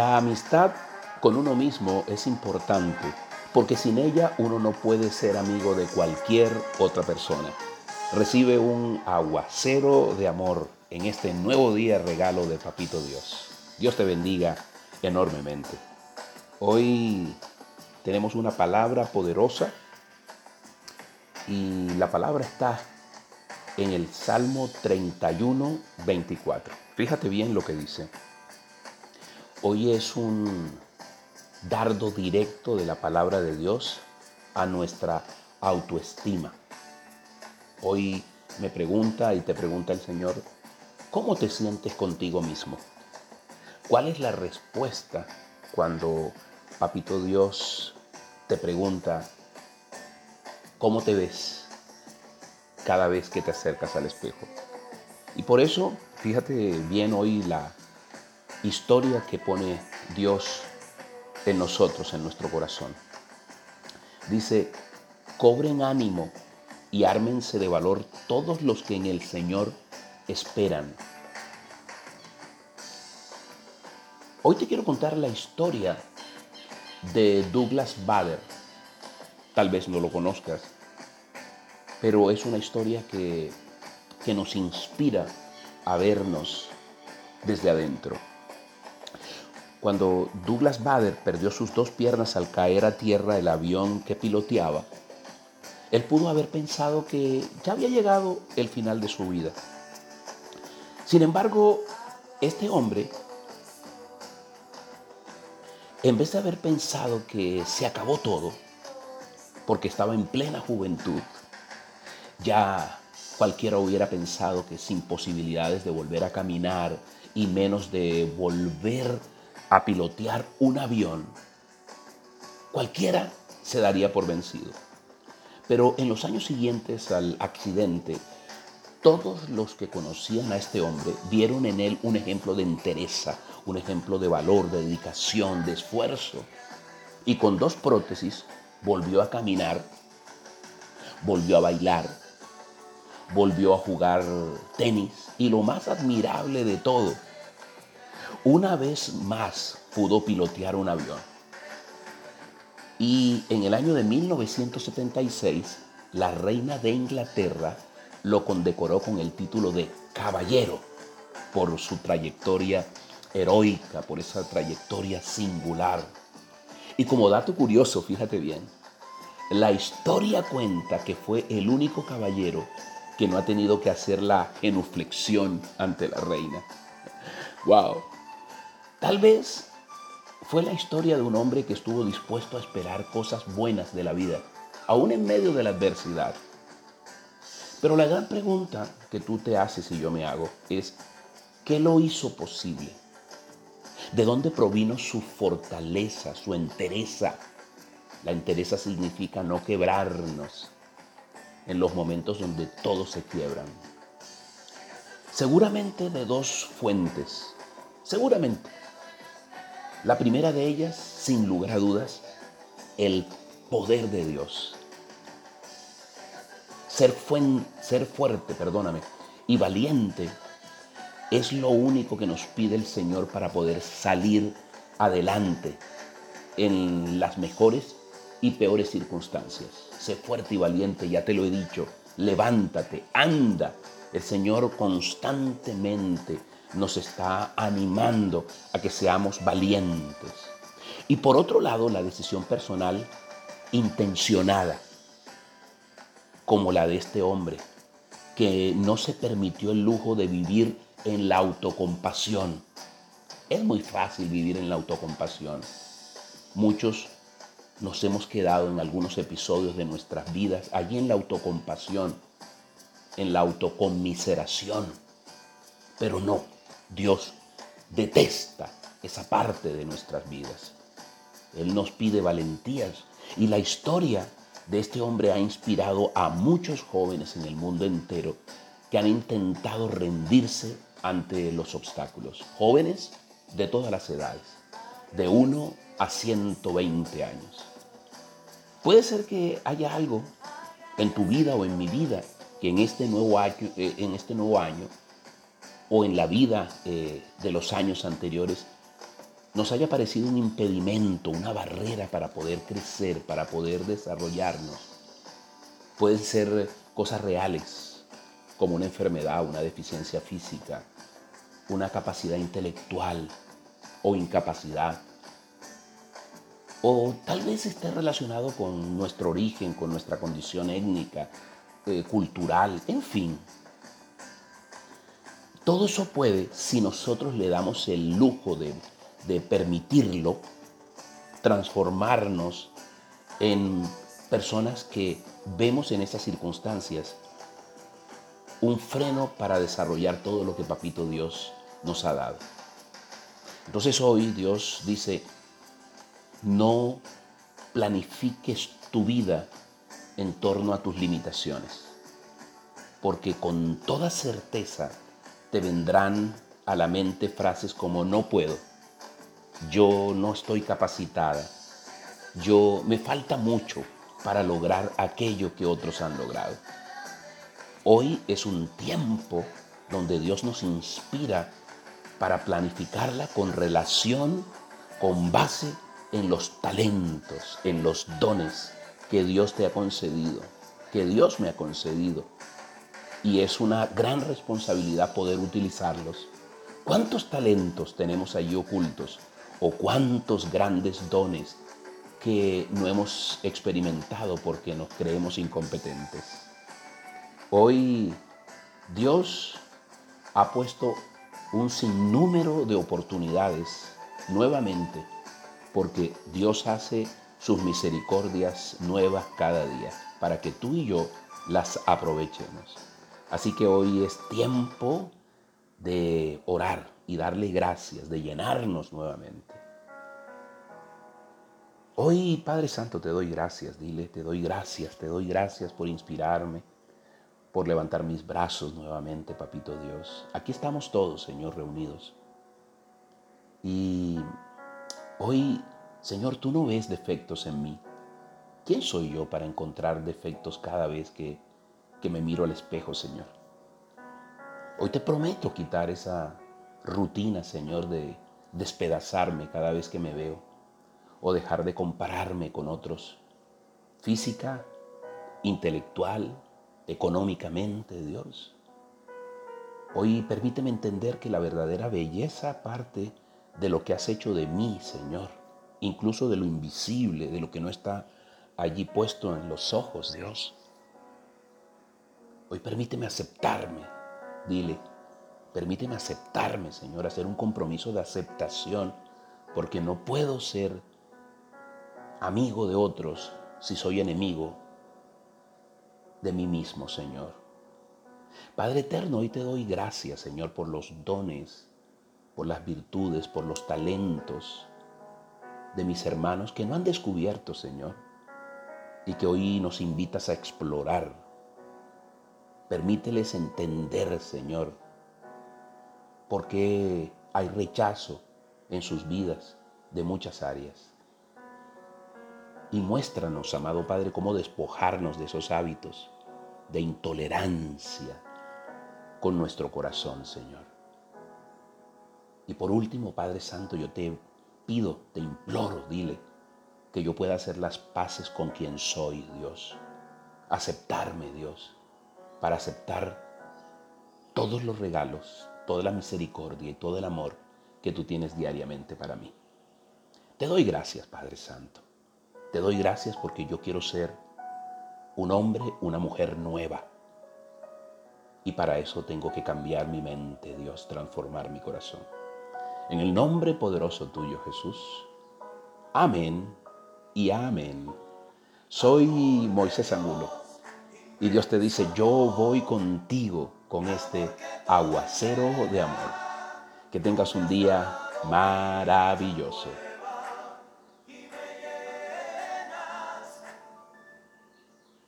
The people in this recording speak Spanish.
La amistad con uno mismo es importante porque sin ella uno no puede ser amigo de cualquier otra persona. Recibe un aguacero de amor en este nuevo día regalo de Papito Dios. Dios te bendiga enormemente. Hoy tenemos una palabra poderosa y la palabra está en el Salmo 31, 24. Fíjate bien lo que dice. Hoy es un dardo directo de la palabra de Dios a nuestra autoestima. Hoy me pregunta y te pregunta el Señor, ¿cómo te sientes contigo mismo? ¿Cuál es la respuesta cuando Papito Dios te pregunta, ¿cómo te ves cada vez que te acercas al espejo? Y por eso, fíjate bien hoy la historia que pone Dios en nosotros, en nuestro corazón. Dice, cobren ánimo y ármense de valor todos los que en el Señor esperan. Hoy te quiero contar la historia de Douglas Bader. Tal vez no lo conozcas, pero es una historia que, que nos inspira a vernos desde adentro. Cuando Douglas Bader perdió sus dos piernas al caer a tierra el avión que piloteaba, él pudo haber pensado que ya había llegado el final de su vida. Sin embargo, este hombre, en vez de haber pensado que se acabó todo, porque estaba en plena juventud, ya cualquiera hubiera pensado que sin posibilidades de volver a caminar y menos de volver a pilotear un avión, cualquiera se daría por vencido. Pero en los años siguientes al accidente, todos los que conocían a este hombre vieron en él un ejemplo de entereza, un ejemplo de valor, de dedicación, de esfuerzo. Y con dos prótesis volvió a caminar, volvió a bailar, volvió a jugar tenis y lo más admirable de todo, una vez más pudo pilotear un avión. Y en el año de 1976, la reina de Inglaterra lo condecoró con el título de caballero por su trayectoria heroica, por esa trayectoria singular. Y como dato curioso, fíjate bien, la historia cuenta que fue el único caballero que no ha tenido que hacer la genuflexión ante la reina. ¡Wow! Tal vez fue la historia de un hombre que estuvo dispuesto a esperar cosas buenas de la vida, aún en medio de la adversidad. Pero la gran pregunta que tú te haces y yo me hago es, ¿qué lo hizo posible? ¿De dónde provino su fortaleza, su entereza? La entereza significa no quebrarnos en los momentos donde todos se quiebran. Seguramente de dos fuentes, seguramente. La primera de ellas, sin lugar a dudas, el poder de Dios. Ser, ser fuerte, perdóname, y valiente es lo único que nos pide el Señor para poder salir adelante en las mejores y peores circunstancias. Sé fuerte y valiente, ya te lo he dicho. Levántate, anda. El Señor constantemente nos está animando a que seamos valientes. Y por otro lado, la decisión personal intencionada, como la de este hombre, que no se permitió el lujo de vivir en la autocompasión. Es muy fácil vivir en la autocompasión. Muchos nos hemos quedado en algunos episodios de nuestras vidas allí en la autocompasión, en la autoconmiseración. Pero no, Dios detesta esa parte de nuestras vidas. Él nos pide valentías y la historia de este hombre ha inspirado a muchos jóvenes en el mundo entero que han intentado rendirse ante los obstáculos. Jóvenes de todas las edades, de 1 a 120 años. Puede ser que haya algo en tu vida o en mi vida que en este nuevo año, eh, en este nuevo año o en la vida eh, de los años anteriores nos haya parecido un impedimento, una barrera para poder crecer, para poder desarrollarnos. Pueden ser cosas reales, como una enfermedad, una deficiencia física, una capacidad intelectual o incapacidad. O tal vez esté relacionado con nuestro origen, con nuestra condición étnica, eh, cultural, en fin. Todo eso puede, si nosotros le damos el lujo de de permitirlo, transformarnos en personas que vemos en esas circunstancias un freno para desarrollar todo lo que Papito Dios nos ha dado. Entonces hoy Dios dice, no planifiques tu vida en torno a tus limitaciones, porque con toda certeza te vendrán a la mente frases como no puedo, yo no estoy capacitada, yo me falta mucho para lograr aquello que otros han logrado. Hoy es un tiempo donde Dios nos inspira para planificarla con relación, con base en los talentos, en los dones que Dios te ha concedido, que Dios me ha concedido. Y es una gran responsabilidad poder utilizarlos. ¿Cuántos talentos tenemos allí ocultos o cuántos grandes dones que no hemos experimentado porque nos creemos incompetentes. Hoy Dios ha puesto un sinnúmero de oportunidades nuevamente porque Dios hace sus misericordias nuevas cada día para que tú y yo las aprovechemos. Así que hoy es tiempo de orar y darle gracias, de llenarnos nuevamente. Hoy, Padre Santo, te doy gracias, dile, te doy gracias, te doy gracias por inspirarme, por levantar mis brazos nuevamente, Papito Dios. Aquí estamos todos, Señor, reunidos. Y hoy, Señor, tú no ves defectos en mí. ¿Quién soy yo para encontrar defectos cada vez que, que me miro al espejo, Señor? Hoy te prometo quitar esa rutina, Señor, de despedazarme cada vez que me veo o dejar de compararme con otros, física, intelectual, económicamente, Dios. Hoy permíteme entender que la verdadera belleza parte de lo que has hecho de mí, Señor, incluso de lo invisible, de lo que no está allí puesto en los ojos, Dios. Hoy permíteme aceptarme, dile, Permíteme aceptarme, Señor, hacer un compromiso de aceptación, porque no puedo ser amigo de otros si soy enemigo de mí mismo, Señor. Padre eterno, hoy te doy gracias, Señor, por los dones, por las virtudes, por los talentos de mis hermanos que no han descubierto, Señor, y que hoy nos invitas a explorar. Permíteles entender, Señor, por qué hay rechazo en sus vidas de muchas áreas. Y muéstranos, amado Padre, cómo despojarnos de esos hábitos de intolerancia con nuestro corazón, Señor. Y por último, Padre Santo, yo te pido, te imploro, dile, que yo pueda hacer las paces con quien soy, Dios. Aceptarme, Dios, para aceptar todos los regalos toda la misericordia y todo el amor que tú tienes diariamente para mí. Te doy gracias, Padre Santo. Te doy gracias porque yo quiero ser un hombre, una mujer nueva. Y para eso tengo que cambiar mi mente, Dios, transformar mi corazón. En el nombre poderoso tuyo, Jesús. Amén y amén. Soy Moisés Angulo. Y Dios te dice, yo voy contigo con este aguacero de amor. Que tengas un día maravilloso.